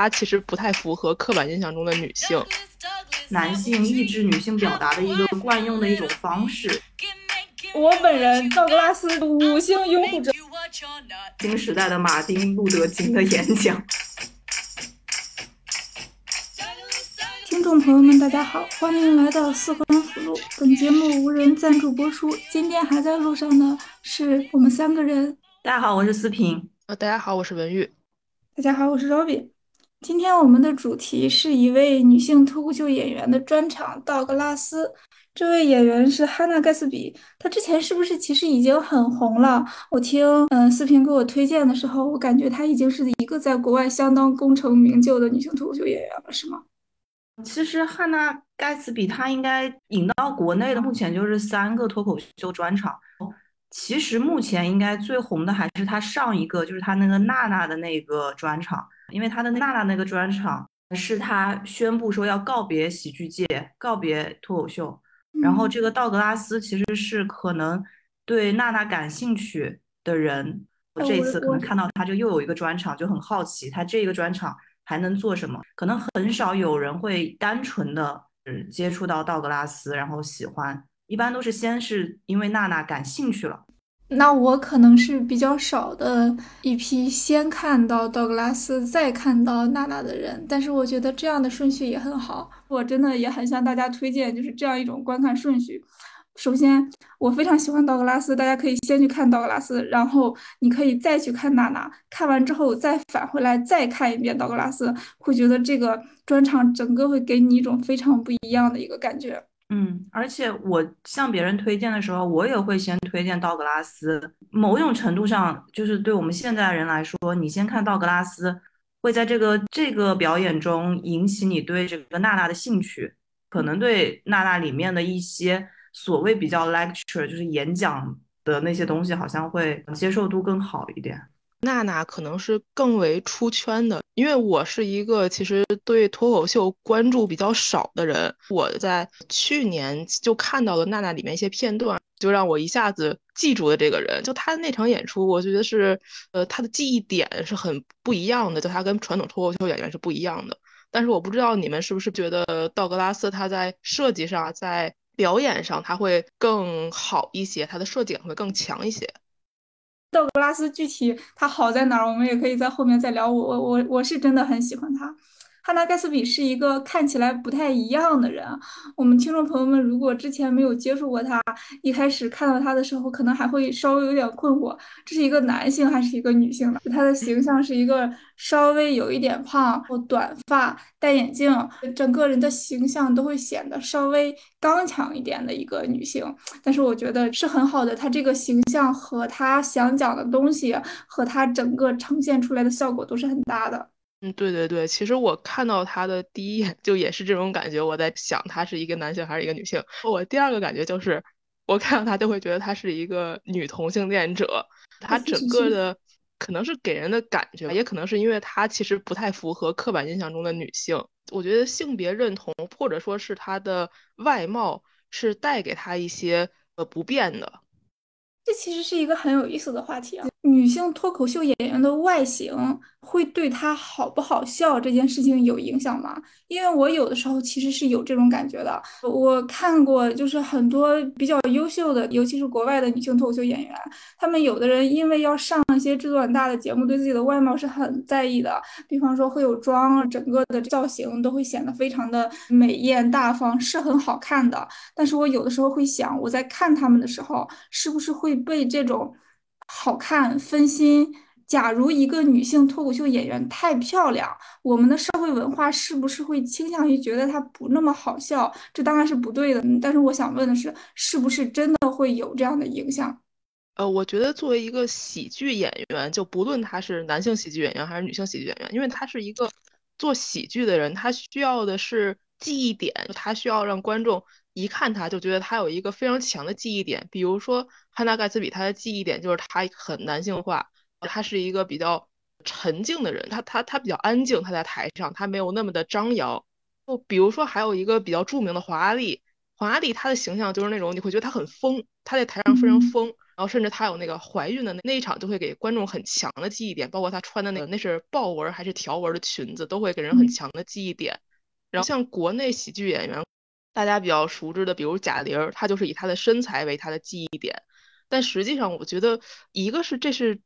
她其实不太符合刻板印象中的女性。男性抑制女性表达的一个惯用的一种方式。我本人道格拉斯五星拥护者。新时代的马丁路德金的演讲。听众朋友们，大家好，欢迎来到四环辅路。本节目无人赞助播出。今天还在路上的是我们三个人。大家好，我是思平。呃，大家好，我是文玉。大家好，我是 Robby。今天我们的主题是一位女性脱口秀演员的专场——道格拉斯。这位演员是哈娜·盖茨比，她之前是不是其实已经很红了？我听嗯视频给我推荐的时候，我感觉她已经是一个在国外相当功成名就的女性脱口秀演员了，是吗？其实哈娜·盖茨比她应该引到国内的，目前就是三个脱口秀专场。其实目前应该最红的还是她上一个，就是她那个娜娜的那个专场。因为他的娜娜那个专场是他宣布说要告别喜剧界，告别脱口秀。然后这个道格拉斯其实是可能对娜娜感兴趣的人，我这一次可能看到他就又有一个专场，就很好奇他这个专场还能做什么。可能很少有人会单纯的接触到道格拉斯，然后喜欢，一般都是先是因为娜娜感兴趣了。那我可能是比较少的一批先看到道格拉斯再看到娜娜的人，但是我觉得这样的顺序也很好。我真的也很向大家推荐，就是这样一种观看顺序。首先，我非常喜欢道格拉斯，大家可以先去看道格拉斯，然后你可以再去看娜娜，看完之后再返回来再看一遍道格拉斯，会觉得这个专场整个会给你一种非常不一样的一个感觉。嗯，而且我向别人推荐的时候，我也会先推荐道格拉斯。某种程度上，就是对我们现在人来说，你先看道格拉斯，会在这个这个表演中引起你对这个娜娜的兴趣，可能对娜娜里面的一些所谓比较 lecture，就是演讲的那些东西，好像会接受度更好一点。娜娜可能是更为出圈的，因为我是一个其实对脱口秀关注比较少的人。我在去年就看到了娜娜里面一些片段，就让我一下子记住了这个人。就她的那场演出，我觉得是，呃，她的记忆点是很不一样的，就她跟传统脱口秀演员是不一样的。但是我不知道你们是不是觉得道格拉斯他在设计上，在表演上他会更好一些，他的设计感会更强一些。道格拉斯具体他好在哪儿，我们也可以在后面再聊。我我我我是真的很喜欢他。哈娜·盖茨比是一个看起来不太一样的人。我们听众朋友们如果之前没有接触过他，一开始看到他的时候，可能还会稍微有点困惑，这是一个男性还是一个女性的？他的形象是一个稍微有一点胖，短发，戴眼镜，整个人的形象都会显得稍微刚强一点的一个女性。但是我觉得是很好的，他这个形象和他想讲的东西和他整个呈现出来的效果都是很搭的。嗯，对对对，其实我看到他的第一眼就也是这种感觉，我在想他是一个男性还是一个女性。我第二个感觉就是，我看到他就会觉得他是一个女同性恋者。他整个的可能是给人的感觉，也可能是因为他其实不太符合刻板印象中的女性。我觉得性别认同或者说是他的外貌是带给他一些呃不便的。这其实是一个很有意思的话题啊，女性脱口秀演员的外形。会对她好不好笑这件事情有影响吗？因为我有的时候其实是有这种感觉的。我看过，就是很多比较优秀的，尤其是国外的女性脱口秀演员，他们有的人因为要上一些制作很大的节目，对自己的外貌是很在意的。比方说会有妆，整个的造型都会显得非常的美艳大方，是很好看的。但是我有的时候会想，我在看他们的时候，是不是会被这种好看分心？假如一个女性脱口秀演员太漂亮，我们的社会文化是不是会倾向于觉得她不那么好笑？这当然是不对的。但是我想问的是，是不是真的会有这样的影响？呃，我觉得作为一个喜剧演员，就不论他是男性喜剧演员还是女性喜剧演员，因为他是一个做喜剧的人，他需要的是记忆点，他需要让观众一看他就觉得他有一个非常强的记忆点。比如说汉娜·盖茨比，他的记忆点就是他很男性化。他是一个比较沉静的人，他他他比较安静，他在台上他没有那么的张扬。就比如说还有一个比较著名的华丽，华丽他的形象就是那种你会觉得他很疯，他在台上非常疯，然后甚至她有那个怀孕的那那一场，就会给观众很强的记忆点，包括她穿的那个那是豹纹还是条纹的裙子，都会给人很强的记忆点。然后像国内喜剧演员，大家比较熟知的，比如贾玲，她就是以她的身材为她的记忆点。但实际上，我觉得一个是这是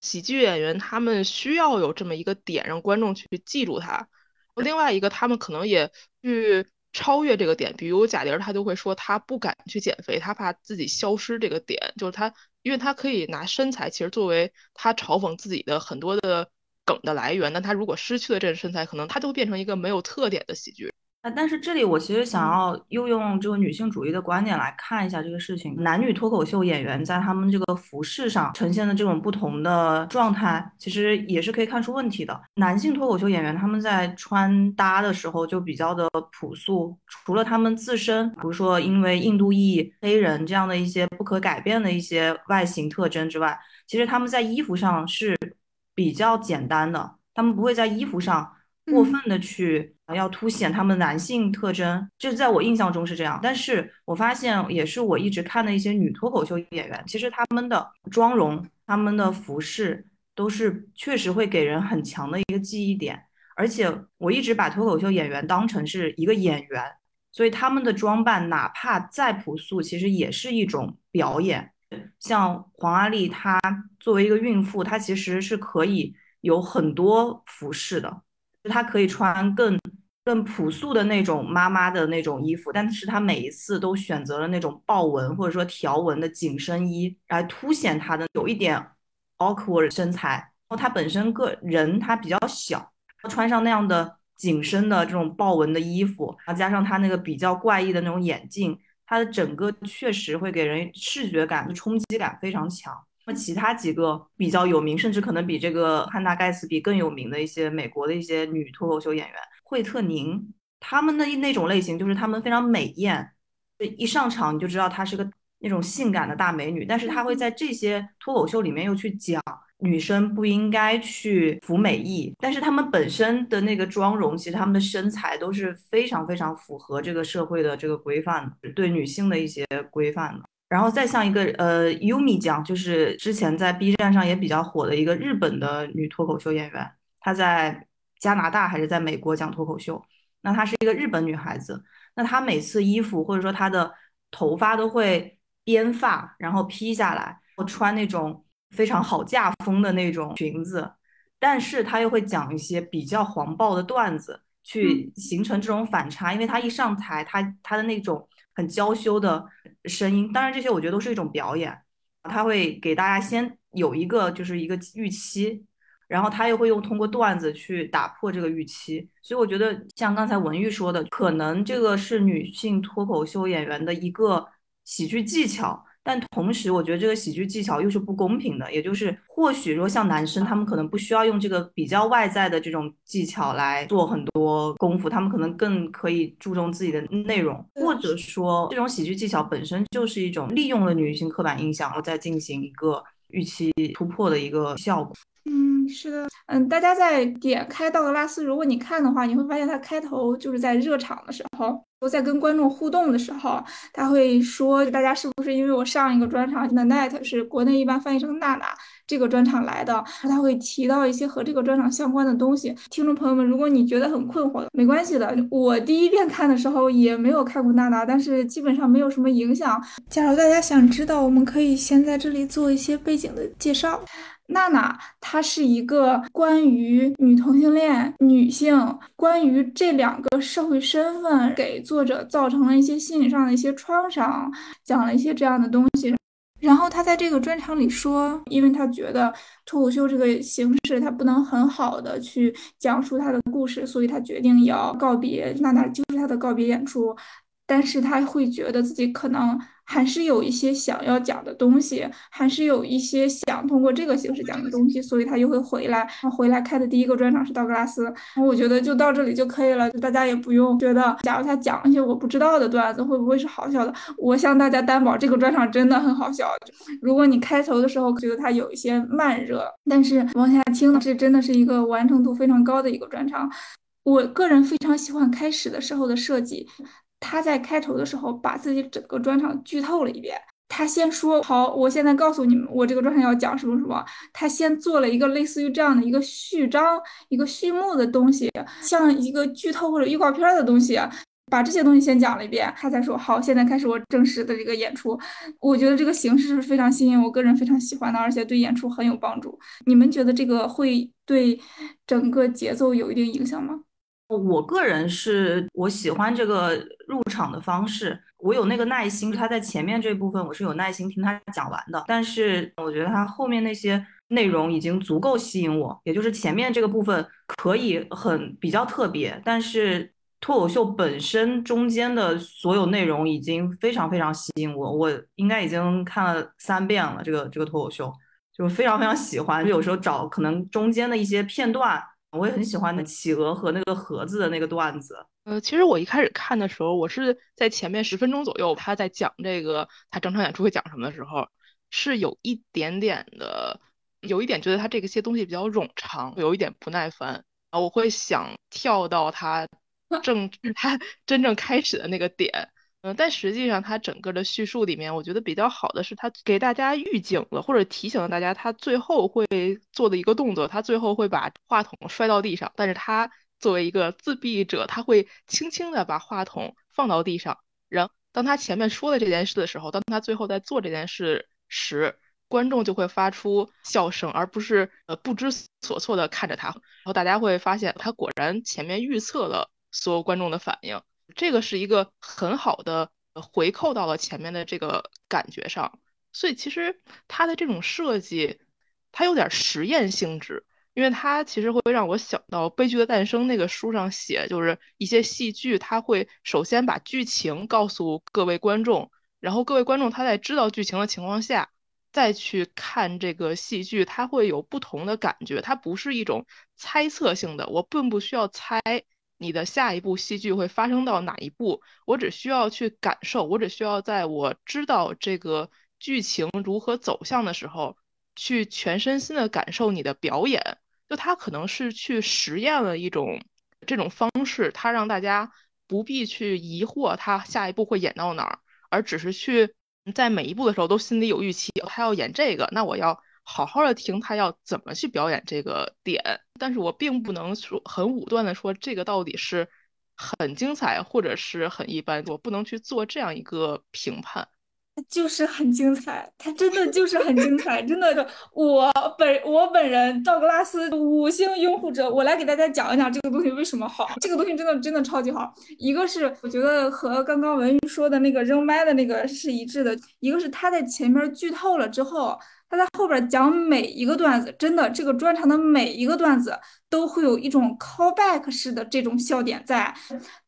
喜剧演员他们需要有这么一个点让观众去记住他，另外一个他们可能也去。超越这个点，比如贾玲，她就会说她不敢去减肥，她怕自己消失。这个点就是她，因为她可以拿身材其实作为她嘲讽自己的很多的梗的来源，但她如果失去了这个身材，可能她就变成一个没有特点的喜剧。啊，但是这里我其实想要又用这个女性主义的观点来看一下这个事情。男女脱口秀演员在他们这个服饰上呈现的这种不同的状态，其实也是可以看出问题的。男性脱口秀演员他们在穿搭的时候就比较的朴素，除了他们自身，比如说因为印度裔、黑人这样的一些不可改变的一些外形特征之外，其实他们在衣服上是比较简单的，他们不会在衣服上。过分的去要凸显他们男性特征，这在我印象中是这样。但是我发现，也是我一直看的一些女脱口秀演员，其实他们的妆容、他们的服饰都是确实会给人很强的一个记忆点。而且我一直把脱口秀演员当成是一个演员，所以他们的装扮哪怕再朴素，其实也是一种表演。像黄阿丽，她作为一个孕妇，她其实是可以有很多服饰的。她可以穿更更朴素的那种妈妈的那种衣服，但是她每一次都选择了那种豹纹或者说条纹的紧身衣，来凸显她的有一点 awkward 身材。然后她本身个人她比较小，穿上那样的紧身的这种豹纹的衣服，然后加上她那个比较怪异的那种眼镜，她的整个确实会给人视觉感冲击感非常强。那么其他几个比较有名，甚至可能比这个汉娜盖茨比更有名的一些美国的一些女脱口秀演员，惠特宁，她们的那种类型就是她们非常美艳，一上场你就知道她是个那种性感的大美女。但是她会在这些脱口秀里面又去讲女生不应该去服美役，但是她们本身的那个妆容，其实她们的身材都是非常非常符合这个社会的这个规范，对女性的一些规范的。然后再像一个呃，Yumi 讲，就是之前在 B 站上也比较火的一个日本的女脱口秀演员，她在加拿大还是在美国讲脱口秀。那她是一个日本女孩子，那她每次衣服或者说她的头发都会编发，然后披下来，穿那种非常好架风的那种裙子，但是她又会讲一些比较黄暴的段子，去形成这种反差，因为她一上台，她她的那种。很娇羞的声音，当然这些我觉得都是一种表演，他会给大家先有一个就是一个预期，然后他又会用通过段子去打破这个预期，所以我觉得像刚才文玉说的，可能这个是女性脱口秀演员的一个喜剧技巧。但同时，我觉得这个喜剧技巧又是不公平的，也就是或许说像男生，他们可能不需要用这个比较外在的这种技巧来做很多功夫，他们可能更可以注重自己的内容，或者说这种喜剧技巧本身就是一种利用了女性刻板印象，然后再进行一个预期突破的一个效果。嗯，是的，嗯，大家在点开道格拉斯，如果你看的话，你会发现他开头就是在热场的时候，在跟观众互动的时候，他会说大家是不是因为我上一个专场的 Net 是国内一般翻译成娜娜这个专场来的，他会提到一些和这个专场相关的东西。听众朋友们，如果你觉得很困惑，没关系的，我第一遍看的时候也没有看过娜娜，但是基本上没有什么影响。假如大家想知道，我们可以先在这里做一些背景的介绍。娜娜，她是一个关于女同性恋、女性，关于这两个社会身份给作者造成了一些心理上的一些创伤，讲了一些这样的东西。然后他在这个专场里说，因为他觉得脱口秀这个形式他不能很好的去讲述他的故事，所以他决定要告别娜娜，就是他的告别演出。但是他会觉得自己可能。还是有一些想要讲的东西，还是有一些想通过这个形式讲的东西，所以他又会回来。他回来开的第一个专场是道格拉斯，我觉得就到这里就可以了，大家也不用觉得，假如他讲一些我不知道的段子，会不会是好笑的？我向大家担保，这个专场真的很好笑。如果你开头的时候觉得他有一些慢热，但是往下听，这真的是一个完成度非常高的一个专场。我个人非常喜欢开始的时候的设计。他在开头的时候把自己整个专场剧透了一遍。他先说好，我现在告诉你们，我这个专场要讲什么什么。他先做了一个类似于这样的一个序章、一个序幕的东西，像一个剧透或者预告片的东西，把这些东西先讲了一遍，他才说好，现在开始我正式的这个演出。我觉得这个形式是非常新颖，我个人非常喜欢的，而且对演出很有帮助。你们觉得这个会对整个节奏有一定影响吗？我个人是我喜欢这个入场的方式，我有那个耐心，他在前面这部分我是有耐心听他讲完的。但是我觉得他后面那些内容已经足够吸引我，也就是前面这个部分可以很比较特别，但是脱口秀本身中间的所有内容已经非常非常吸引我，我应该已经看了三遍了。这个这个脱口秀就非常非常喜欢，有时候找可能中间的一些片段。我也很喜欢的企鹅和那个盒子的那个段子。呃，其实我一开始看的时候，我是在前面十分钟左右，他在讲这个他整场演出会讲什么的时候，是有一点点的，有一点觉得他这个些东西比较冗长，有一点不耐烦啊。我会想跳到他正 他真正开始的那个点。嗯，但实际上他整个的叙述里面，我觉得比较好的是他给大家预警了，或者提醒了大家他最后会做的一个动作，他最后会把话筒摔到地上。但是他作为一个自闭者，他会轻轻的把话筒放到地上。然后当他前面说了这件事的时候，当他最后在做这件事时，观众就会发出笑声，而不是呃不知所措的看着他。然后大家会发现，他果然前面预测了所有观众的反应。这个是一个很好的回扣到了前面的这个感觉上，所以其实它的这种设计，它有点实验性质，因为它其实会让我想到《悲剧的诞生》那个书上写，就是一些戏剧，它会首先把剧情告诉各位观众，然后各位观众他在知道剧情的情况下，再去看这个戏剧，他会有不同的感觉，它不是一种猜测性的，我并不需要猜。你的下一部戏剧会发生到哪一步？我只需要去感受，我只需要在我知道这个剧情如何走向的时候，去全身心的感受你的表演。就他可能是去实验了一种这种方式，他让大家不必去疑惑他下一步会演到哪儿，而只是去在每一步的时候都心里有预期，他要演这个，那我要。好好的听他要怎么去表演这个点，但是我并不能说很武断的说这个到底是很精彩或者是很一般，我不能去做这样一个评判。就是很精彩，他真的就是很精彩，真的。我本我本人道格拉斯五星拥护者，我来给大家讲一讲这个东西为什么好。这个东西真的真的超级好。一个是我觉得和刚刚文玉说的那个扔麦的那个是一致的，一个是他在前面剧透了之后。他在后边讲每一个段子，真的，这个专场的每一个段子都会有一种 callback 式的这种笑点在。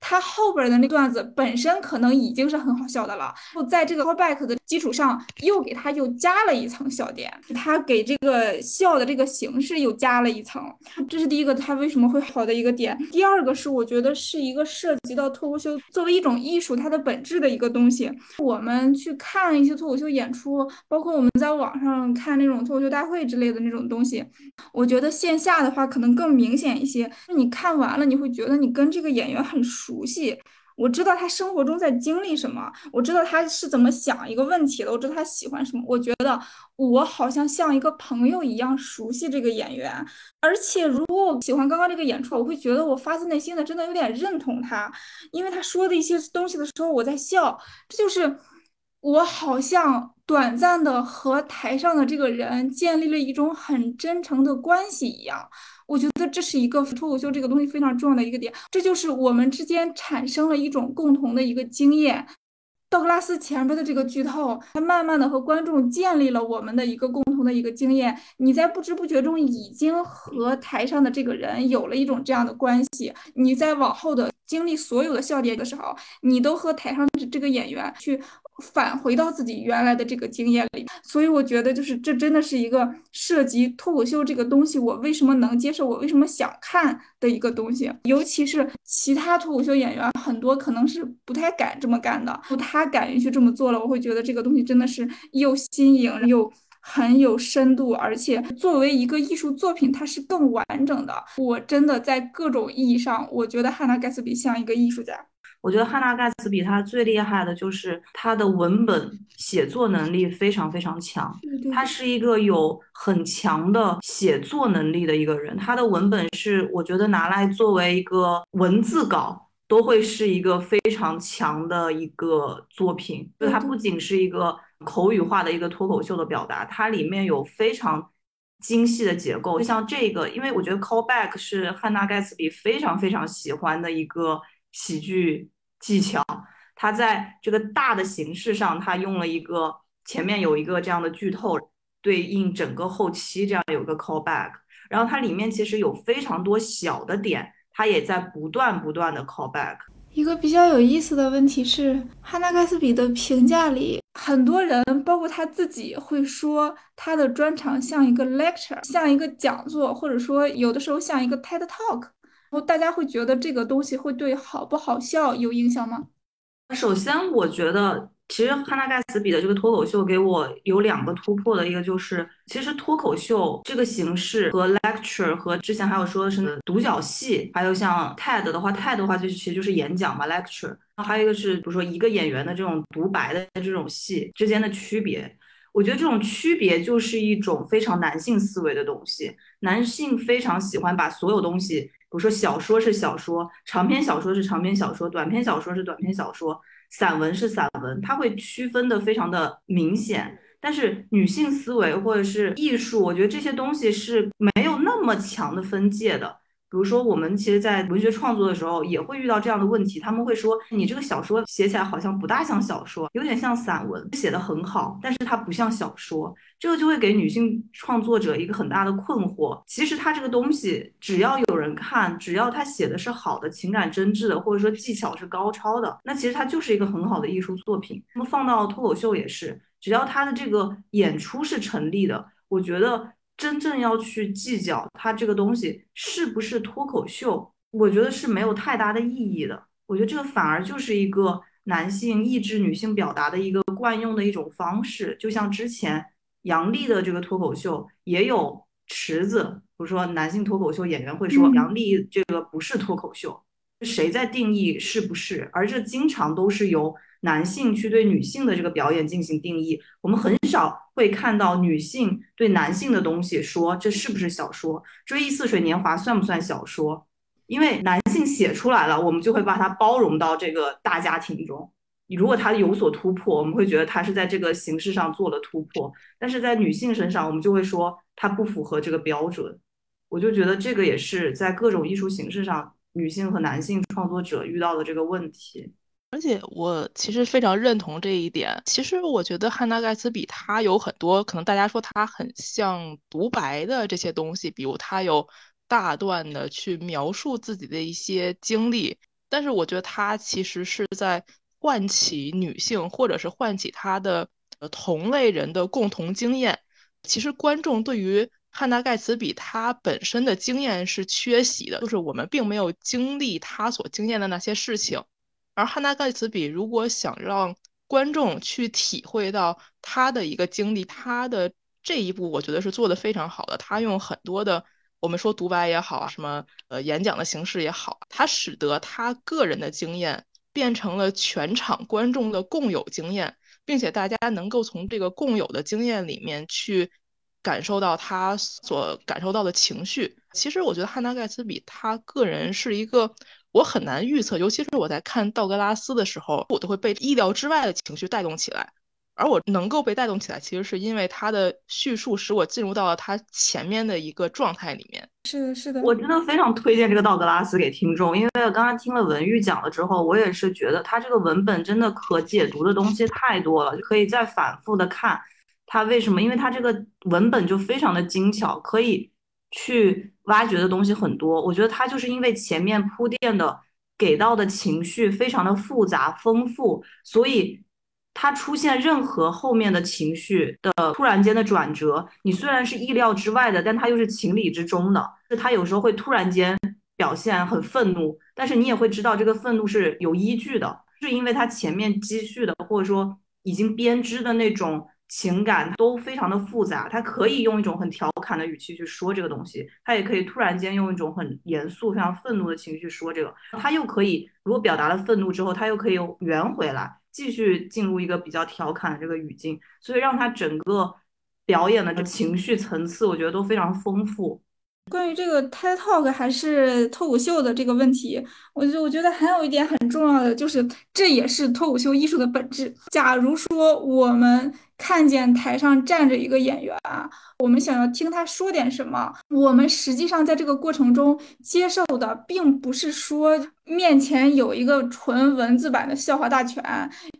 他后边的那段子本身可能已经是很好笑的了，就在这个 callback 的基础上，又给他又加了一层笑点，他给这个笑的这个形式又加了一层。这是第一个，他为什么会好的一个点。第二个是，我觉得是一个涉及到脱口秀作为一种艺术它的本质的一个东西。我们去看一些脱口秀演出，包括我们在网上。看那种脱口秀大会之类的那种东西，我觉得线下的话可能更明显一些。你看完了，你会觉得你跟这个演员很熟悉。我知道他生活中在经历什么，我知道他是怎么想一个问题的，我知道他喜欢什么。我觉得我好像像一个朋友一样熟悉这个演员，而且如果我喜欢刚刚这个演出，我会觉得我发自内心的真的有点认同他，因为他说的一些东西的时候我在笑，这就是我好像。短暂的和台上的这个人建立了一种很真诚的关系一样，我觉得这是一个脱口秀这个东西非常重要的一个点，这就是我们之间产生了一种共同的一个经验。道格拉斯前边的这个剧透，他慢慢的和观众建立了我们的一个共同的一个经验，你在不知不觉中已经和台上的这个人有了一种这样的关系，你在往后的经历所有的笑点的时候，你都和台上的这个演员去。返回到自己原来的这个经验里，所以我觉得就是这真的是一个涉及脱口秀这个东西，我为什么能接受，我为什么想看的一个东西。尤其是其他脱口秀演员很多可能是不太敢这么干的，他敢于去这么做了，我会觉得这个东西真的是又新颖又很有深度，而且作为一个艺术作品，它是更完整的。我真的在各种意义上，我觉得汉娜·盖茨比像一个艺术家。我觉得汉娜·盖茨比她最厉害的就是她的文本写作能力非常非常强。她是一个有很强的写作能力的一个人。她的文本是我觉得拿来作为一个文字稿都会是一个非常强的一个作品。就它不仅是一个口语化的一个脱口秀的表达，它里面有非常精细的结构。就像这个，因为我觉得 callback 是汉娜·盖茨比非常非常喜欢的一个喜剧。技巧，他在这个大的形式上，他用了一个前面有一个这样的剧透，对应整个后期这样有个 callback，然后它里面其实有非常多小的点，它也在不断不断的 callback。一个比较有意思的问题是，汉娜·盖茨比的评价里，很多人包括他自己会说他的专场像一个 lecture，像一个讲座，或者说有的时候像一个 TED Talk。大家会觉得这个东西会对好不好笑有影响吗？首先，我觉得其实汉娜盖茨比的这个脱口秀给我有两个突破的，一个就是其实脱口秀这个形式和 lecture 和之前还有说的是独角戏，还有像 TED 的话，TED 的话就其实就是演讲嘛，lecture。还有一个是比如说一个演员的这种独白的这种戏之间的区别，我觉得这种区别就是一种非常男性思维的东西，男性非常喜欢把所有东西。我说，小说是小说，长篇小说是长篇小说，短篇小说是短篇小说，散文是散文，它会区分的非常的明显。但是女性思维或者是艺术，我觉得这些东西是没有那么强的分界的。比如说，我们其实，在文学创作的时候，也会遇到这样的问题。他们会说，你这个小说写起来好像不大像小说，有点像散文，写的很好，但是它不像小说。这个就会给女性创作者一个很大的困惑。其实，他这个东西，只要有人看，只要他写的是好的，情感真挚的，或者说技巧是高超的，那其实它就是一个很好的艺术作品。那么放到脱口秀也是，只要他的这个演出是成立的，我觉得。真正要去计较它这个东西是不是脱口秀，我觉得是没有太大的意义的。我觉得这个反而就是一个男性抑制女性表达的一个惯用的一种方式。就像之前杨笠的这个脱口秀也有池子，比如说男性脱口秀演员会说杨笠这个不是脱口秀，谁在定义是不是？而这经常都是由。男性去对女性的这个表演进行定义，我们很少会看到女性对男性的东西说这是不是小说？《追忆似水年华》算不算小说？因为男性写出来了，我们就会把它包容到这个大家庭中。你如果他有所突破，我们会觉得他是在这个形式上做了突破；但是在女性身上，我们就会说他不符合这个标准。我就觉得这个也是在各种艺术形式上，女性和男性创作者遇到的这个问题。而且我其实非常认同这一点。其实我觉得汉娜·盖茨比他有很多可能大家说他很像独白的这些东西，比如他有大段的去描述自己的一些经历。但是我觉得他其实是在唤起女性，或者是唤起他的呃同类人的共同经验。其实观众对于汉娜·盖茨比他本身的经验是缺席的，就是我们并没有经历他所经验的那些事情。而汉娜·盖茨比如果想让观众去体会到他的一个经历，他的这一步，我觉得是做的非常好的。他用很多的我们说独白也好啊，什么呃演讲的形式也好，他使得他个人的经验变成了全场观众的共有经验，并且大家能够从这个共有的经验里面去感受到他所感受到的情绪。其实我觉得汉娜·盖茨比他个人是一个。我很难预测，尤其是我在看道格拉斯的时候，我都会被意料之外的情绪带动起来。而我能够被带动起来，其实是因为他的叙述使我进入到了他前面的一个状态里面。是的，是的，我真的非常推荐这个道格拉斯给听众，因为刚刚听了文玉讲了之后，我也是觉得他这个文本真的可解读的东西太多了，可以再反复的看他为什么，因为他这个文本就非常的精巧，可以去。挖掘的东西很多，我觉得他就是因为前面铺垫的给到的情绪非常的复杂丰富，所以他出现任何后面的情绪的突然间的转折，你虽然是意料之外的，但他又是情理之中的。就他有时候会突然间表现很愤怒，但是你也会知道这个愤怒是有依据的，是因为他前面积蓄的或者说已经编织的那种情感都非常的复杂，他可以用一种很调侃的语气去说这个东西，他也可以突然间用一种很严肃、非常愤怒的情绪去说这个，他又可以如果表达了愤怒之后，他又可以圆回来，继续进入一个比较调侃的这个语境，所以让他整个表演的这情绪层次，我觉得都非常丰富。关于这个 TED Talk 还是脱口秀的这个问题，我就我觉得还有一点很重要的，就是这也是脱口秀艺术的本质。假如说我们看见台上站着一个演员，我们想要听他说点什么，我们实际上在这个过程中接受的，并不是说面前有一个纯文字版的笑话大全，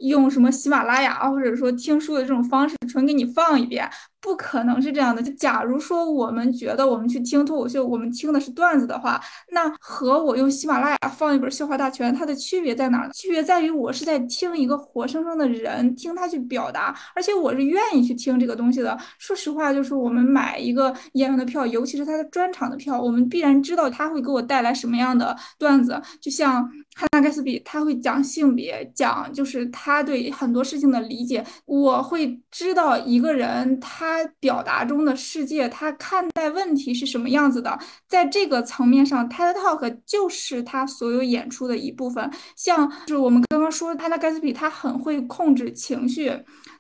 用什么喜马拉雅或者说听书的这种方式纯给你放一遍。不可能是这样的。就假如说我们觉得我们去听脱口秀，我们听的是段子的话，那和我用喜马拉雅放一本笑话大全，它的区别在哪儿呢？区别在于我是在听一个活生生的人，听他去表达，而且我是愿意去听这个东西的。说实话，就是我们买一个演员的票，尤其是他的专场的票，我们必然知道他会给我带来什么样的段子。就像汉娜·盖茨比，他会讲性别，讲就是他对很多事情的理解，我会知道一个人他。表达中的世界，他看待问题是什么样子的？在这个层面上，TED Talk 就是他所有演出的一部分。像就是我们刚刚说，他的盖茨比，他很会控制情绪，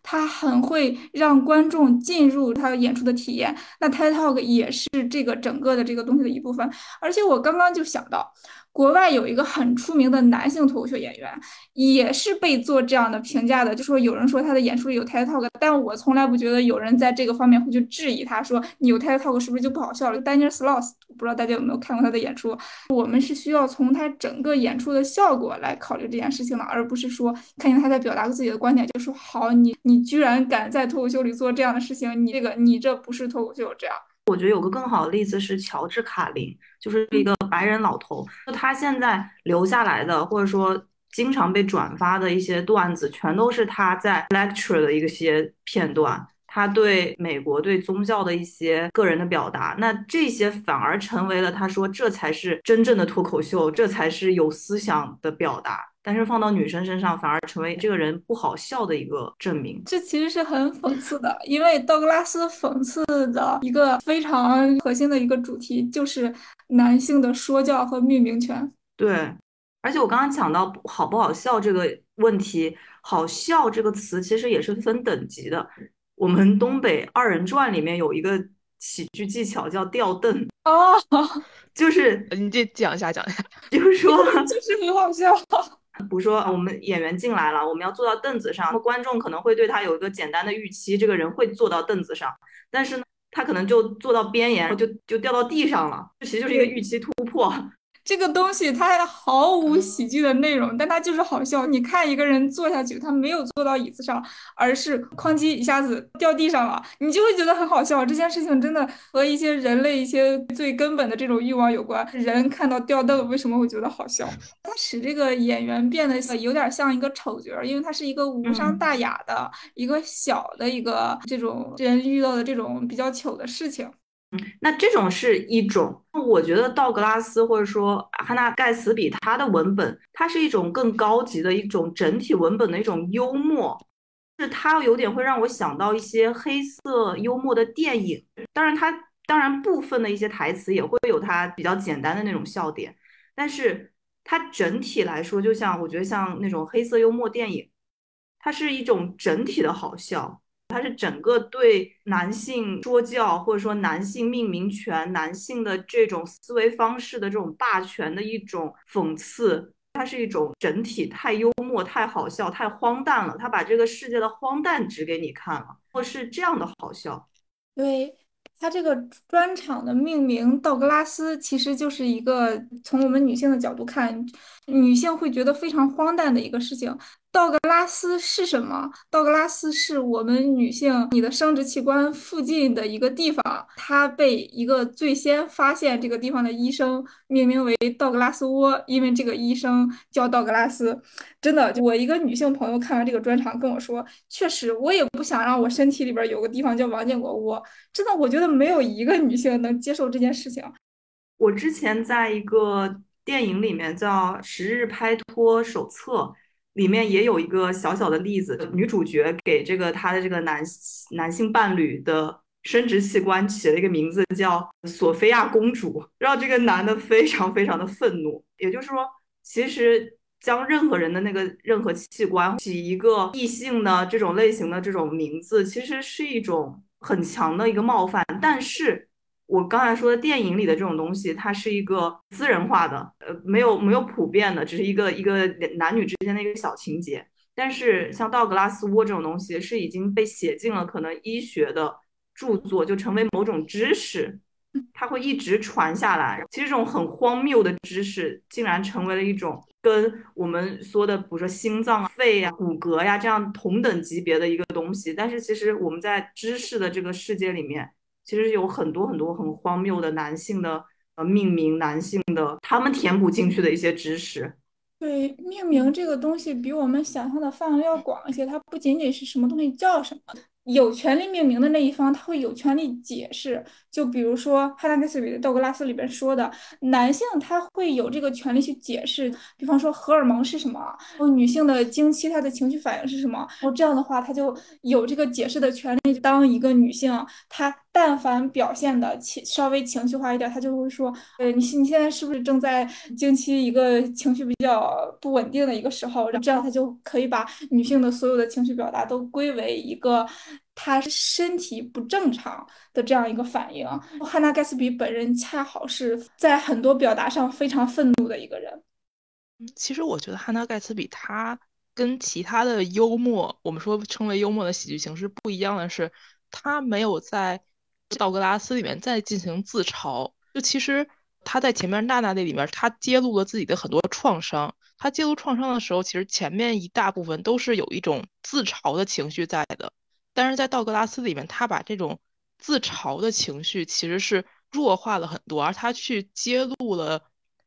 他很会让观众进入他演出的体验。那 TED Talk 也是这个整个的这个东西的一部分。而且我刚刚就想到。国外有一个很出名的男性脱口秀演员，也是被做这样的评价的，就说有人说他的演出里有 TED Talk，但我从来不觉得有人在这个方面会去质疑他，说你有 TED Talk 是不是就不好笑了？Daniel Sloss，不知道大家有没有看过他的演出？我们是需要从他整个演出的效果来考虑这件事情的，而不是说看见他在表达自己的观点就说好，你你居然敢在脱口秀里做这样的事情，你这个你这不是脱口秀这样。我觉得有个更好的例子是乔治卡林，就是一个白人老头。他现在留下来的，或者说经常被转发的一些段子，全都是他在 lecture 的一些片段。他对美国对宗教的一些个人的表达，那这些反而成为了他说这才是真正的脱口秀，这才是有思想的表达。但是放到女生身上，反而成为这个人不好笑的一个证明。这其实是很讽刺的，因为道格拉斯讽刺的一个非常核心的一个主题，就是男性的说教和命名权。对，而且我刚刚讲到好不好笑这个问题，好笑这个词其实也是分等级的。我们东北二人转里面有一个喜剧技巧叫吊凳哦，就是你这讲一下讲一下，就是说 就是很好笑。比如说我们演员进来了，我们要坐到凳子上，观众可能会对他有一个简单的预期，这个人会坐到凳子上，但是呢，他可能就坐到边沿，就就掉到地上了，这其实就是一个预期突破。这个东西它毫无喜剧的内容，但它就是好笑。你看一个人坐下去，他没有坐到椅子上，而是哐叽一下子掉地上了，你就会觉得很好笑。这件事情真的和一些人类一些最根本的这种欲望有关。人看到掉凳为什么会觉得好笑？它使这个演员变得有点像一个丑角，因为他是一个无伤大雅的一个小的一个这种人遇到的这种比较糗的事情。那这种是一种，我觉得道格拉斯或者说汉娜盖茨比他的文本，它是一种更高级的一种整体文本的一种幽默，是它有点会让我想到一些黑色幽默的电影。当然，它当然部分的一些台词也会有它比较简单的那种笑点，但是它整体来说，就像我觉得像那种黑色幽默电影，它是一种整体的好笑。它是整个对男性说教，或者说男性命名权、男性的这种思维方式的这种霸权的一种讽刺。它是一种整体太幽默、太好笑、太荒诞了。他把这个世界的荒诞指给你看了，或是这样的好笑。对他这个专场的命名，道格拉斯其实就是一个从我们女性的角度看，女性会觉得非常荒诞的一个事情。道格拉斯是什么？道格拉斯是我们女性你的生殖器官附近的一个地方，它被一个最先发现这个地方的医生命名为道格拉斯窝，因为这个医生叫道格拉斯。真的，我一个女性朋友看完这个专场跟我说，确实，我也不想让我身体里边有个地方叫王建国窝。真的，我觉得没有一个女性能接受这件事情。我之前在一个电影里面叫《十日拍拖手册》。里面也有一个小小的例子，女主角给这个她的这个男男性伴侣的生殖器官起了一个名字叫索菲亚公主，让这个男的非常非常的愤怒。也就是说，其实将任何人的那个任何器官起一个异性的这种类型的这种名字，其实是一种很强的一个冒犯。但是我刚才说的电影里的这种东西，它是一个私人化的，呃，没有没有普遍的，只是一个一个男女之间的一个小情节。但是像道格拉斯窝这种东西，是已经被写进了可能医学的著作，就成为某种知识，它会一直传下来。其实这种很荒谬的知识，竟然成为了一种跟我们说的，比如说心脏、啊肺呀、骨骼呀这样同等级别的一个东西。但是其实我们在知识的这个世界里面。其实有很多很多很荒谬的男性的呃命名，男性的他们填补进去的一些知识。对，命名这个东西比我们想象的范围要广一些，它不仅仅是什么东西叫什么。有权利命名的那一方，他会有权利解释。就比如说《汉娜·盖茨比的道格拉斯》里边说的，男性他会有这个权利去解释。比方说荷尔蒙是什么，然后女性的经期她的情绪反应是什么，然后这样的话，他就有这个解释的权利。当一个女性，她但凡表现的情稍微情绪化一点，他就会说：“呃，你你现在是不是正在经期一个情绪比较不稳定的一个时候？”这样他就可以把女性的所有的情绪表达都归为一个。他身体不正常的这样一个反应，汉娜·盖茨比本人恰好是在很多表达上非常愤怒的一个人。其实我觉得汉娜·盖茨比他跟其他的幽默，我们说称为幽默的喜剧形式不一样的是，他没有在道格拉斯里面再进行自嘲。就其实他在前面娜娜那里面，他揭露了自己的很多创伤。他揭露创伤的时候，其实前面一大部分都是有一种自嘲的情绪在的。但是在道格拉斯里面，他把这种自嘲的情绪其实是弱化了很多，而他去揭露了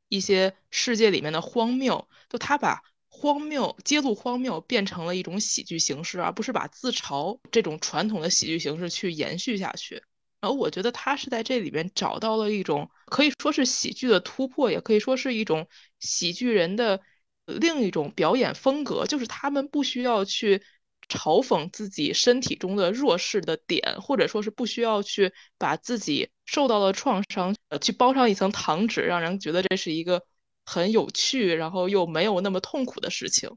一些世界里面的荒谬，就他把荒谬揭露荒谬变成了一种喜剧形式，而不是把自嘲这种传统的喜剧形式去延续下去。然后我觉得他是在这里面找到了一种可以说是喜剧的突破，也可以说是一种喜剧人的另一种表演风格，就是他们不需要去。嘲讽自己身体中的弱势的点，或者说是不需要去把自己受到的创伤，呃，去包上一层糖纸，让人觉得这是一个很有趣，然后又没有那么痛苦的事情。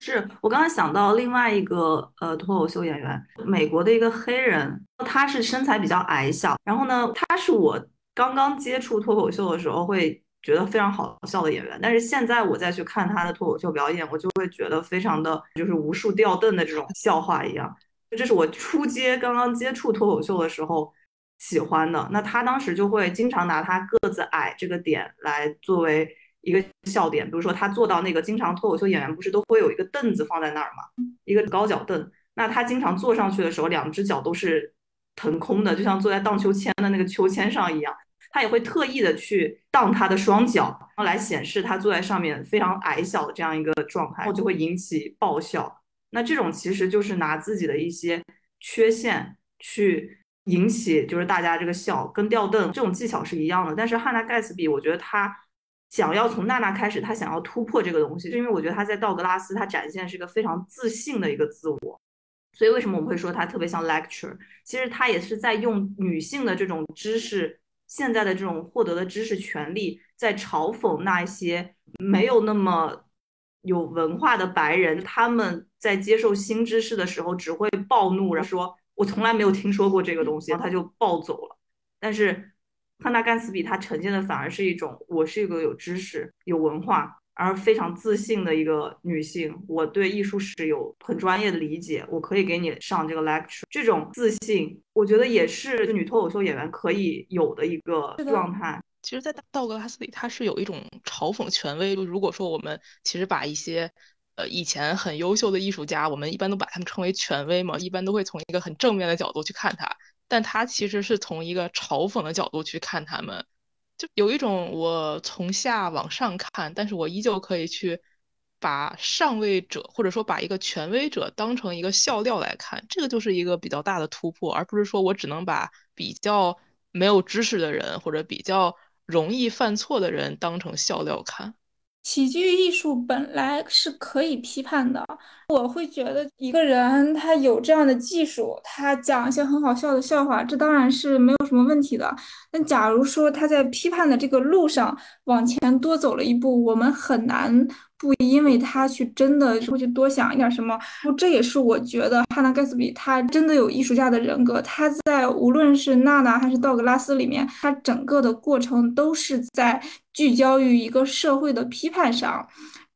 是我刚刚想到另外一个呃脱口秀演员，美国的一个黑人，他是身材比较矮小，然后呢，他是我刚刚接触脱口秀的时候会。觉得非常好笑的演员，但是现在我再去看他的脱口秀表演，我就会觉得非常的就是无数吊凳的这种笑话一样。这是我初接刚刚接触脱口秀的时候喜欢的。那他当时就会经常拿他个子矮这个点来作为一个笑点，比如说他坐到那个经常脱口秀演员不是都会有一个凳子放在那儿嘛，一个高脚凳。那他经常坐上去的时候，两只脚都是腾空的，就像坐在荡秋千的那个秋千上一样。他也会特意的去荡他的双脚，然后来显示他坐在上面非常矮小的这样一个状态，然后就会引起爆笑。那这种其实就是拿自己的一些缺陷去引起，就是大家这个笑，跟吊凳这种技巧是一样的。但是汉娜盖茨比，我觉得他想要从娜娜开始，他想要突破这个东西，是因为我觉得他在道格拉斯他展现是一个非常自信的一个自我。所以为什么我们会说他特别像 lecture？其实他也是在用女性的这种知识。现在的这种获得的知识权利，在嘲讽那些没有那么有文化的白人，他们在接受新知识的时候只会暴怒，然后说我从来没有听说过这个东西，然后他就暴走了。但是汉娜·盖茨比他呈现的反而是一种，我是一个有知识、有文化。而非常自信的一个女性，我对艺术史有很专业的理解，我可以给你上这个 lecture。这种自信，我觉得也是女脱口秀演员可以有的一个状态。其实，在道格拉斯里，他是有一种嘲讽权威。如果说我们其实把一些呃以前很优秀的艺术家，我们一般都把他们称为权威嘛，一般都会从一个很正面的角度去看他，但他其实是从一个嘲讽的角度去看他们。就有一种我从下往上看，但是我依旧可以去把上位者或者说把一个权威者当成一个笑料来看，这个就是一个比较大的突破，而不是说我只能把比较没有知识的人或者比较容易犯错的人当成笑料看。喜剧艺术本来是可以批判的，我会觉得一个人他有这样的技术，他讲一些很好笑的笑话，这当然是没有什么问题的。那假如说他在批判的这个路上往前多走了一步，我们很难。不因为他去真的会去多想一点什么，这也是我觉得汉娜盖茨比他真的有艺术家的人格。他在无论是娜娜还是道格拉斯里面，他整个的过程都是在聚焦于一个社会的批判上。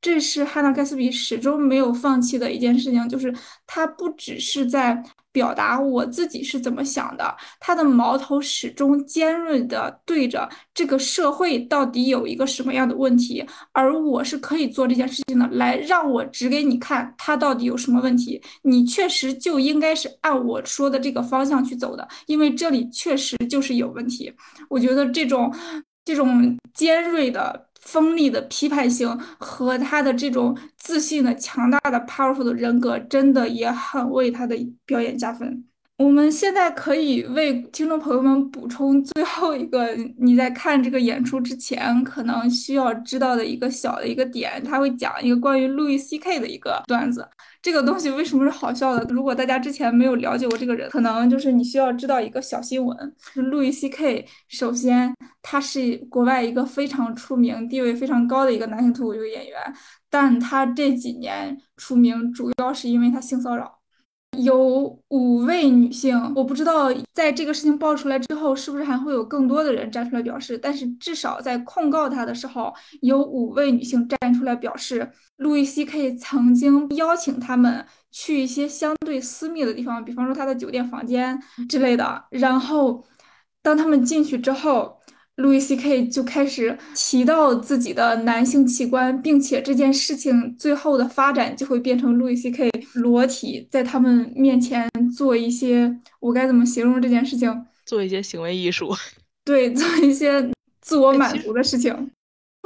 这是汉娜盖茨比始终没有放弃的一件事情，就是他不只是在。表达我自己是怎么想的，他的矛头始终尖锐的对着这个社会到底有一个什么样的问题，而我是可以做这件事情的，来让我指给你看，他到底有什么问题，你确实就应该是按我说的这个方向去走的，因为这里确实就是有问题。我觉得这种这种尖锐的。锋利的批判性和他的这种自信的、强大的、powerful 的人格，真的也很为他的表演加分。我们现在可以为听众朋友们补充最后一个，你在看这个演出之前可能需要知道的一个小的一个点，他会讲一个关于路易 C K 的一个段子。这个东西为什么是好笑的？如果大家之前没有了解过这个人，可能就是你需要知道一个小新闻。路易 C K 首先他是国外一个非常出名、地位非常高的一个男性脱口秀演员，但他这几年出名主要是因为他性骚扰。有五位女性，我不知道在这个事情爆出来之后，是不是还会有更多的人站出来表示。但是至少在控告他的时候，有五位女性站出来表示，路易 C K 曾经邀请他们去一些相对私密的地方，比方说他的酒店房间之类的。然后当他们进去之后，路易 C K 就开始提到自己的男性器官，并且这件事情最后的发展就会变成路易 C K 裸体在他们面前做一些，我该怎么形容这件事情？做一些行为艺术，对，做一些自我满足的事情。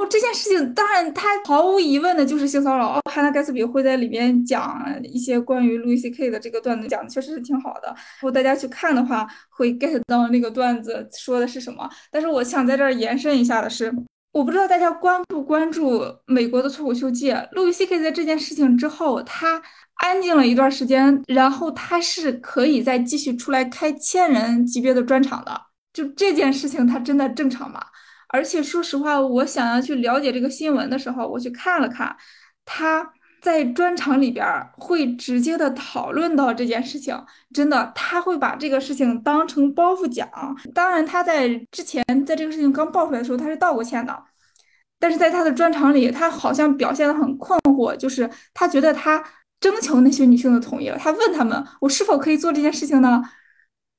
这件事情当然，他毫无疑问的就是性骚扰。汉娜·盖茨比会在里面讲一些关于路易 C.K. 的这个段子，讲的确实是挺好的。如果大家去看的话，会 get 到那个段子说的是什么。但是我想在这儿延伸一下的是，我不知道大家关不关注美国的脱口秀界。路易 C.K. 在这件事情之后，他安静了一段时间，然后他是可以再继续出来开千人级别的专场的。就这件事情，他真的正常吗？而且说实话，我想要去了解这个新闻的时候，我去看了看，他在专场里边会直接的讨论到这件事情，真的，他会把这个事情当成包袱讲。当然，他在之前在这个事情刚爆出来的时候，他是道过歉的，但是在他的专场里，他好像表现的很困惑，就是他觉得他征求那些女性的同意了，他问他们，我是否可以做这件事情呢？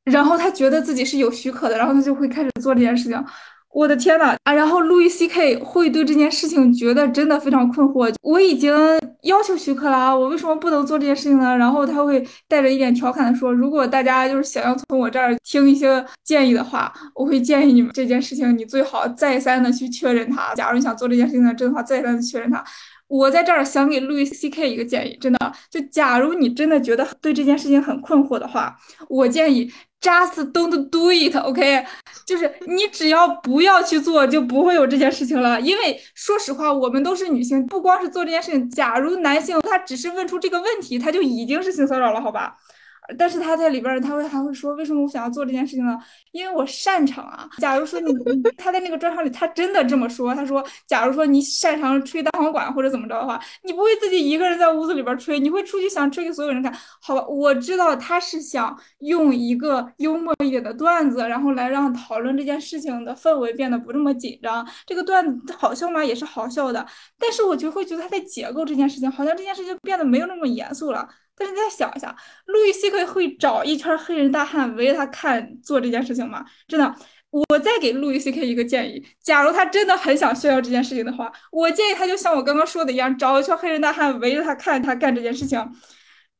然后他觉得自己是有许可的，然后他就会开始做这件事情。我的天呐啊！然后路易 C K 会对这件事情觉得真的非常困惑。我已经要求许可了，我为什么不能做这件事情呢？然后他会带着一点调侃的说：“如果大家就是想要从我这儿听一些建议的话，我会建议你们这件事情，你最好再三的去确认它。假如你想做这件事情的真的话，再三的确认它。我在这儿想给路易 C K 一个建议，真的，就假如你真的觉得对这件事情很困惑的话，我建议。” Just don't do it, OK？就是你只要不要去做，就不会有这件事情了。因为说实话，我们都是女性，不光是做这件事情。假如男性他只是问出这个问题，他就已经是性骚扰了，好吧？但是他在里边，他会还会说，为什么我想要做这件事情呢？因为我擅长啊。假如说你他在那个专场里，他真的这么说，他说，假如说你擅长吹单簧管或者怎么着的话，你不会自己一个人在屋子里边吹，你会出去想吹给所有人看。好吧，我知道他是想用一个幽默一点的段子，然后来让讨论这件事情的氛围变得不这么紧张。这个段子好笑吗？也是好笑的，但是我就会觉得他在解构这件事情，好像这件事情变得没有那么严肃了。但是你再想一下，路易 C K 会找一圈黑人大汉围着他看做这件事情吗？真的，我再给路易 C K 一个建议：假如他真的很想炫耀这件事情的话，我建议他就像我刚刚说的一样，找一圈黑人大汉围着他看他干这件事情。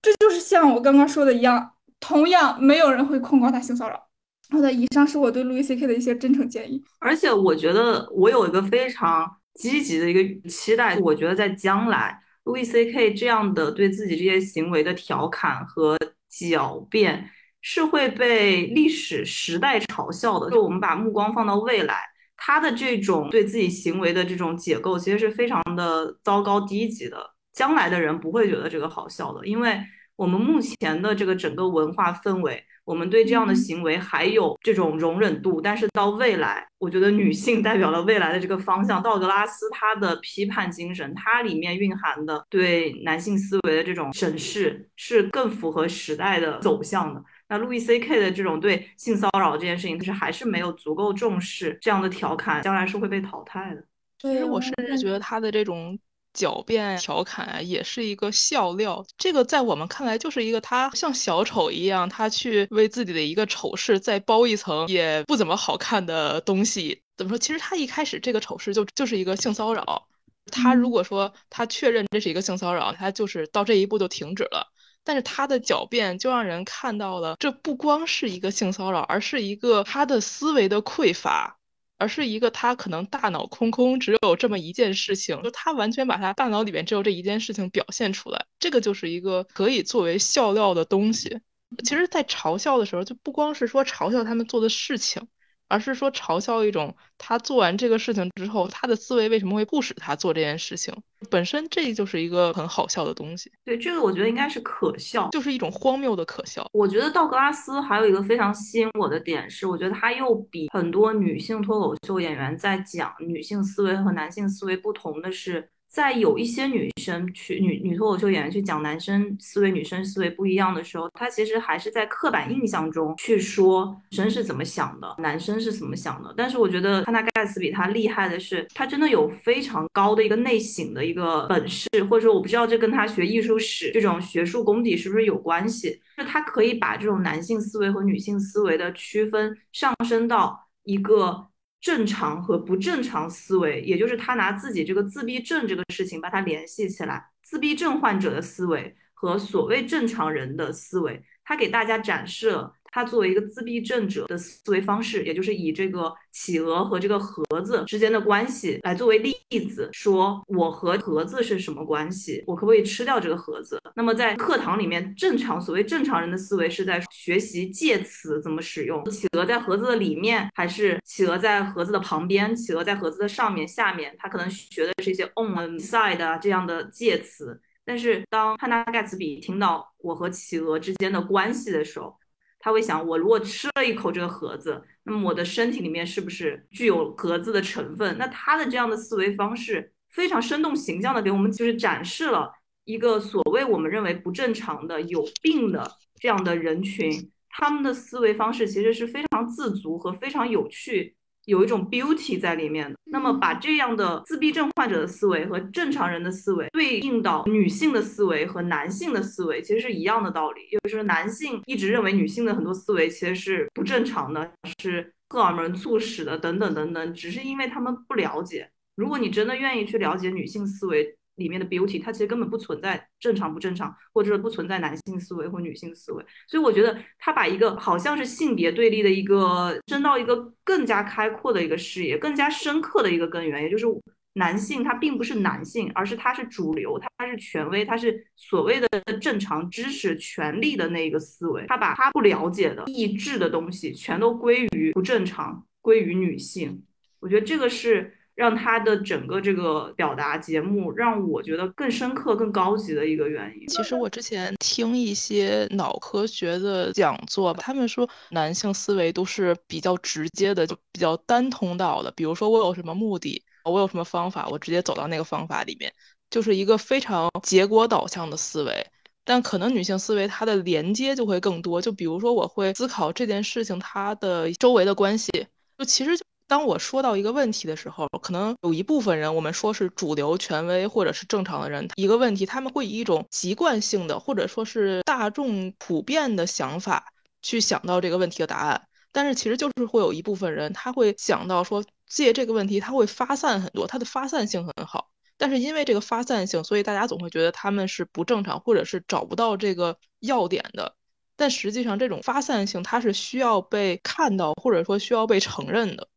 这就是像我刚刚说的一样，同样没有人会控告他性骚扰。好的，以上是我对路易 C K 的一些真诚建议。而且我觉得我有一个非常积极的一个期待，我觉得在将来。路易 C K 这样的对自己这些行为的调侃和狡辩是会被历史时代嘲笑的。就我们把目光放到未来，他的这种对自己行为的这种解构，其实是非常的糟糕低级的。将来的人不会觉得这个好笑的，因为我们目前的这个整个文化氛围。我们对这样的行为还有这种容忍度，但是到未来，我觉得女性代表了未来的这个方向。道格拉斯他的批判精神，它里面蕴含的对男性思维的这种审视，是更符合时代的走向的。那路易 C K 的这种对性骚扰这件事情，就是还是没有足够重视，这样的调侃将来是会被淘汰的。其实我甚至觉得他的这种。狡辩调侃啊，也是一个笑料。这个在我们看来就是一个他像小丑一样，他去为自己的一个丑事再包一层也不怎么好看的东西。怎么说？其实他一开始这个丑事就就是一个性骚扰。他如果说他确认这是一个性骚扰，他就是到这一步就停止了。但是他的狡辩就让人看到了，这不光是一个性骚扰，而是一个他的思维的匮乏。而是一个他可能大脑空空，只有这么一件事情，就他完全把他大脑里面只有这一件事情表现出来，这个就是一个可以作为笑料的东西。其实，在嘲笑的时候，就不光是说嘲笑他们做的事情。而是说嘲笑一种他做完这个事情之后，他的思维为什么会不使他做这件事情？本身这就是一个很好笑的东西。对这个，我觉得应该是可笑，就是一种荒谬的可笑。我觉得道格拉斯还有一个非常吸引我的点是，我觉得他又比很多女性脱口秀演员在讲女性思维和男性思维不同的是。在有一些女生去女女脱口秀演员去讲男生思维、女生思维不一样的时候，她其实还是在刻板印象中去说生是怎么想的，男生是怎么想的。但是我觉得汉娜盖茨比他厉害的是，他真的有非常高的一个内省的一个本事，或者说我不知道这跟他学艺术史这种学术功底是不是有关系，就他可以把这种男性思维和女性思维的区分上升到一个。正常和不正常思维，也就是他拿自己这个自闭症这个事情把它联系起来，自闭症患者的思维和所谓正常人的思维，他给大家展示了。他作为一个自闭症者的思维方式，也就是以这个企鹅和这个盒子之间的关系来作为例子，说我和盒子是什么关系？我可不可以吃掉这个盒子？那么在课堂里面，正常所谓正常人的思维是在学习介词怎么使用，企鹅在盒子的里面，还是企鹅在盒子的旁边？企鹅在盒子的上面、下面？他可能学的是一些 on、side 啊这样的介词。但是当汉娜盖茨比听到我和企鹅之间的关系的时候，他会想，我如果吃了一口这个盒子，那么我的身体里面是不是具有盒子的成分？那他的这样的思维方式非常生动形象的给我们就是展示了一个所谓我们认为不正常的、有病的这样的人群，他们的思维方式其实是非常自足和非常有趣。有一种 beauty 在里面的，那么把这样的自闭症患者的思维和正常人的思维对应到女性的思维和男性的思维，其实是一样的道理。也就是男性一直认为女性的很多思维其实是不正常的，是荷尔蒙促使的，等等等等，只是因为他们不了解。如果你真的愿意去了解女性思维，里面的 beauty，它其实根本不存在正常不正常，或者说不存在男性思维或女性思维。所以我觉得他把一个好像是性别对立的一个升到一个更加开阔的一个视野，更加深刻的一个根源，也就是男性他并不是男性，而是他是主流，他是权威，他是所谓的正常知识、权利的那一个思维。他把他不了解的意志的东西全都归于不正常，归于女性。我觉得这个是。让他的整个这个表达节目让我觉得更深刻、更高级的一个原因。其实我之前听一些脑科学的讲座，他们说男性思维都是比较直接的，就比较单通道的。比如说我有什么目的，我有什么方法，我直接走到那个方法里面，就是一个非常结果导向的思维。但可能女性思维它的连接就会更多。就比如说我会思考这件事情它的周围的关系，就其实就。当我说到一个问题的时候，可能有一部分人，我们说是主流权威或者是正常的人，一个问题，他们会以一种习惯性的或者说是大众普遍的想法去想到这个问题的答案。但是其实就是会有一部分人，他会想到说借这个问题，他会发散很多，它的发散性很好。但是因为这个发散性，所以大家总会觉得他们是不正常，或者是找不到这个要点的。但实际上，这种发散性它是需要被看到，或者说需要被承认的。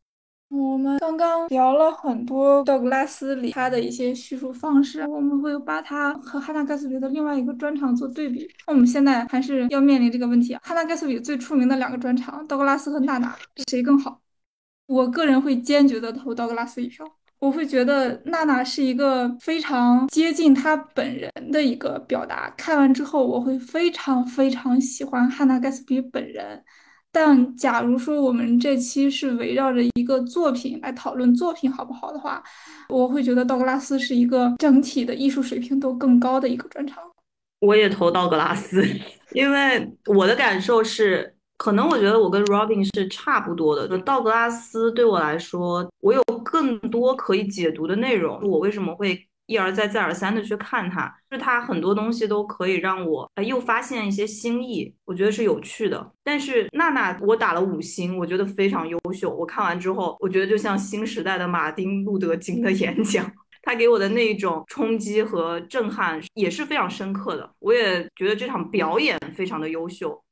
我们刚刚聊了很多道格拉斯里他的一些叙述方式，我们会把他和哈纳盖茨比的另外一个专场做对比。那我们现在还是要面临这个问题啊，哈纳盖茨比最出名的两个专场，道格拉斯和娜娜，谁更好？我个人会坚决的投道格拉斯一票。我会觉得娜娜是一个非常接近他本人的一个表达。看完之后，我会非常非常喜欢汉娜·盖茨比本人。但假如说我们这期是围绕着一个作品来讨论作品好不好的话，我会觉得道格拉斯是一个整体的艺术水平都更高的一个专场。我也投道格拉斯，因为我的感受是。可能我觉得我跟 Robin 是差不多的，就道格拉斯对我来说，我有更多可以解读的内容。我为什么会一而再再而三的去看它？就是它很多东西都可以让我又发现一些新意，我觉得是有趣的。但是娜娜，我打了五星，我觉得非常优秀。我看完之后，我觉得就像新时代的马丁路德金的 演讲，他给我的那一种冲击和震撼也是非常深刻的。我也觉得这场表演非常的优秀。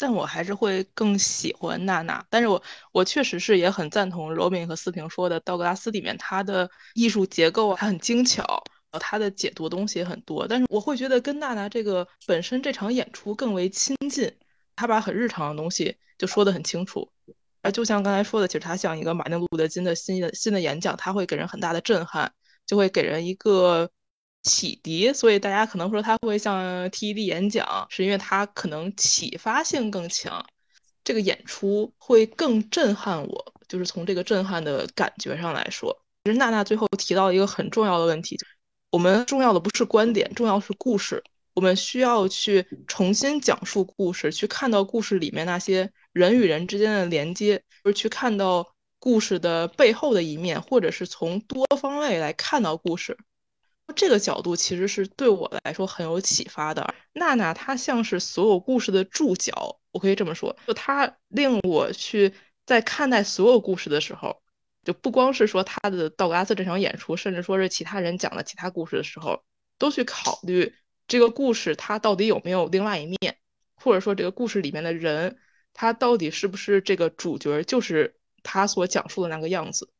但我还是会更喜欢娜娜，但是我我确实是也很赞同罗宾和思平说的，道格拉斯里面他的艺术结构啊，它很精巧，他的解读东西也很多，但是我会觉得跟娜娜这个本身这场演出更为亲近，他把很日常的东西就说得很清楚，而就像刚才说的，其实他像一个马丁路德金的新的新的演讲，他会给人很大的震撼，就会给人一个。启迪，所以大家可能说他会像 TED 演讲，是因为他可能启发性更强，这个演出会更震撼我。就是从这个震撼的感觉上来说，其实娜娜最后提到一个很重要的问题：我们重要的不是观点，重要是故事。我们需要去重新讲述故事，去看到故事里面那些人与人之间的连接，就是去看到故事的背后的一面，或者是从多方位来看到故事。这个角度其实是对我来说很有启发的。娜娜她像是所有故事的注脚，我可以这么说，就她令我去在看待所有故事的时候，就不光是说她的道格拉斯这场演出，甚至说是其他人讲的其他故事的时候，都去考虑这个故事它到底有没有另外一面，或者说这个故事里面的人，他到底是不是这个主角，就是他所讲述的那个样子。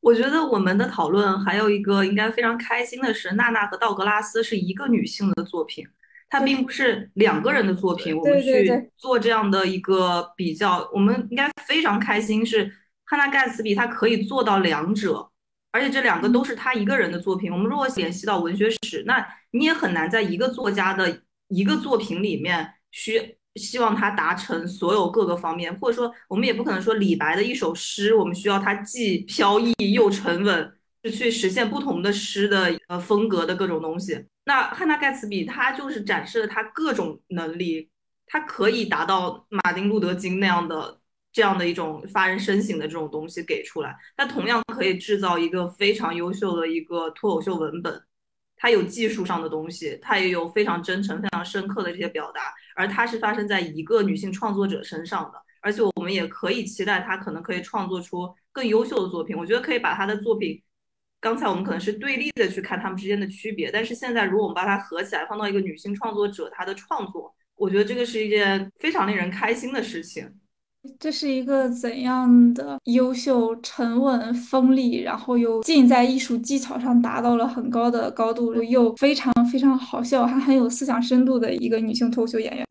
我觉得我们的讨论还有一个应该非常开心的是，娜娜和道格拉斯是一个女性的作品，它并不是两个人的作品。我们去做这样的一个比较，我们应该非常开心，是汉娜盖茨比她可以做到两者，而且这两个都是她一个人的作品。我们如果联系到文学史，那你也很难在一个作家的一个作品里面需。希望他达成所有各个方面，或者说我们也不可能说李白的一首诗，我们需要他既飘逸又沉稳，是去实现不同的诗的呃风格的各种东西。那汉娜盖茨比他就是展示了他各种能力，他可以达到马丁路德金那样的这样的一种发人深省的这种东西给出来，他同样可以制造一个非常优秀的一个脱口秀文本。它有技术上的东西，它也有非常真诚、非常深刻的这些表达，而它是发生在一个女性创作者身上的，而且我们也可以期待她可能可以创作出更优秀的作品。我觉得可以把她的作品，刚才我们可能是对立的去看他们之间的区别，但是现在如果我们把它合起来，放到一个女性创作者她的创作，我觉得这个是一件非常令人开心的事情。这是一个怎样的优秀、沉稳、锋利，然后又尽在艺术技巧上达到了很高的高度，又非常非常好笑，还很有思想深度的一个女性脱口秀演员，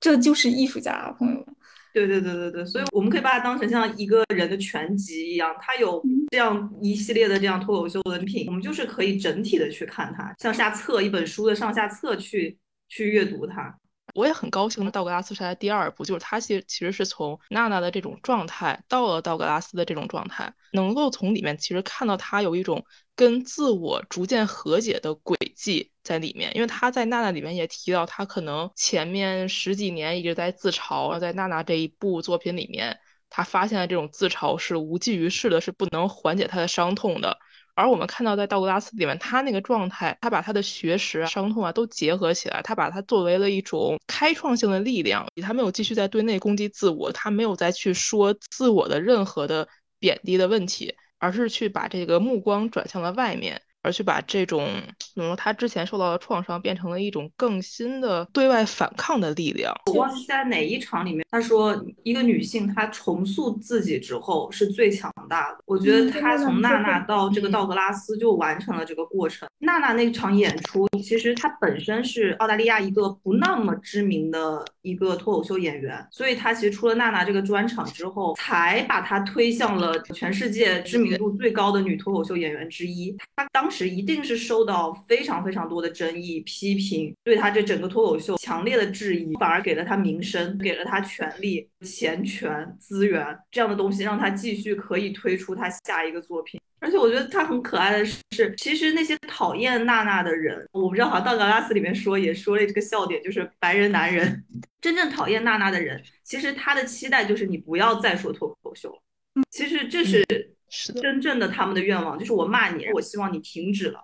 这就是艺术家，朋友们。对对对对对，所以我们可以把它当成像一个人的全集一样，他有这样一系列的这样脱口秀的品，我们就是可以整体的去看它，向下册一本书的上下册去去阅读它。我也很高兴，道格拉斯是他第二部，就是他其实其实是从娜娜的这种状态到了道格拉斯的这种状态，能够从里面其实看到他有一种跟自我逐渐和解的轨迹在里面。因为他在娜娜里面也提到，他可能前面十几年一直在自嘲，在娜娜这一部作品里面，他发现了这种自嘲是无济于事的，是不能缓解他的伤痛的。而我们看到，在道格拉斯里面，他那个状态，他把他的学识啊、伤痛啊都结合起来，他把它作为了一种开创性的力量。他没有继续在对内攻击自我，他没有再去说自我的任何的贬低的问题，而是去把这个目光转向了外面，而去把这种比如说他之前受到的创伤变成了一种更新的对外反抗的力量。我忘记在哪一场里面，他说一个女性她重塑自己之后是最强大的。我觉得她从娜娜到这个道格拉斯就完成了这个过程。娜娜那场演出，其实她本身是澳大利亚一个不那么知名的一个脱口秀演员，所以她其实出了娜娜这个专场之后，才把她推向了全世界知名度最高的女脱口秀演员之一。她当时一定是受到非常非常多的争议、批评，对他这整个脱口秀强烈的质疑，反而给了他名声，给了他权利、钱权、资源这样的东西，让他继续可以推出他下一个作品。而且我觉得他很可爱的是，其实那些讨厌娜娜的人，我不知道，好像道格拉斯里面说也说了这个笑点，就是白人男人 真正讨厌娜娜的人，其实他的期待就是你不要再说脱口秀了。其实这是真正的他们的愿望，就是我骂你，我希望你停止了，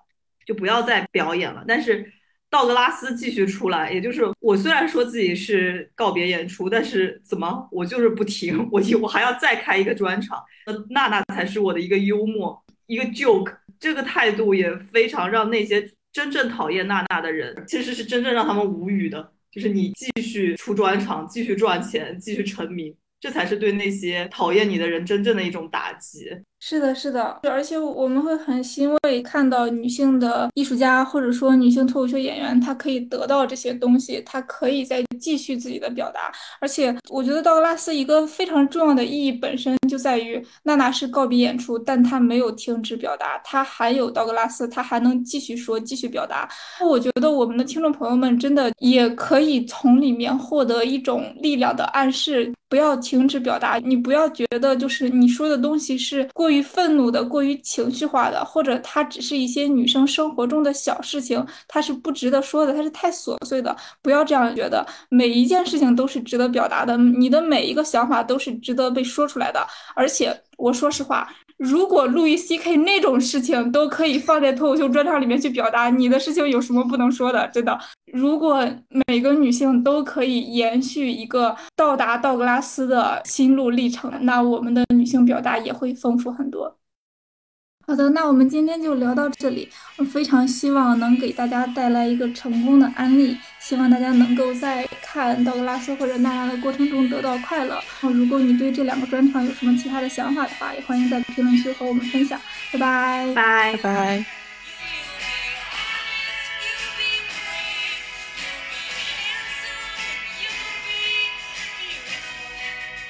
就不要再表演了。但是道格拉斯继续出来，也就是我虽然说自己是告别演出，但是怎么我就是不停，我我还要再开一个专场。娜娜才是我的一个幽默。一个 joke，这个态度也非常让那些真正讨厌娜娜的人，其实是真正让他们无语的。就是你继续出专场，继续赚钱，继续成名，这才是对那些讨厌你的人真正的一种打击。是的，是的，而且我们会很欣慰看到女性的艺术家或者说女性脱口秀演员，她可以得到这些东西，她可以再继续自己的表达。而且我觉得道格拉斯一个非常重要的意义本身就在于，娜娜是告别演出，但她没有停止表达，她还有道格拉斯，她还能继续说，继续表达。我觉得我们的听众朋友们真的也可以从里面获得一种力量的暗示，不要停止表达，你不要觉得就是你说的东西是过。过于愤怒的、过于情绪化的，或者它只是一些女生生活中的小事情，它是不值得说的，它是太琐碎的。不要这样觉得，每一件事情都是值得表达的，你的每一个想法都是值得被说出来的。而且，我说实话。如果路易 C K 那种事情都可以放在脱口秀专场里面去表达，你的事情有什么不能说的？真的，如果每个女性都可以延续一个到达道格拉斯的心路历程，那我们的女性表达也会丰富很多。好的，那我们今天就聊到这里。我非常希望能给大家带来一个成功的案例，希望大家能够在看道格拉斯或者娜娜的过程中得到快乐。如果你对这两个专场有什么其他的想法的话，也欢迎在评论区和我们分享。拜拜，拜拜。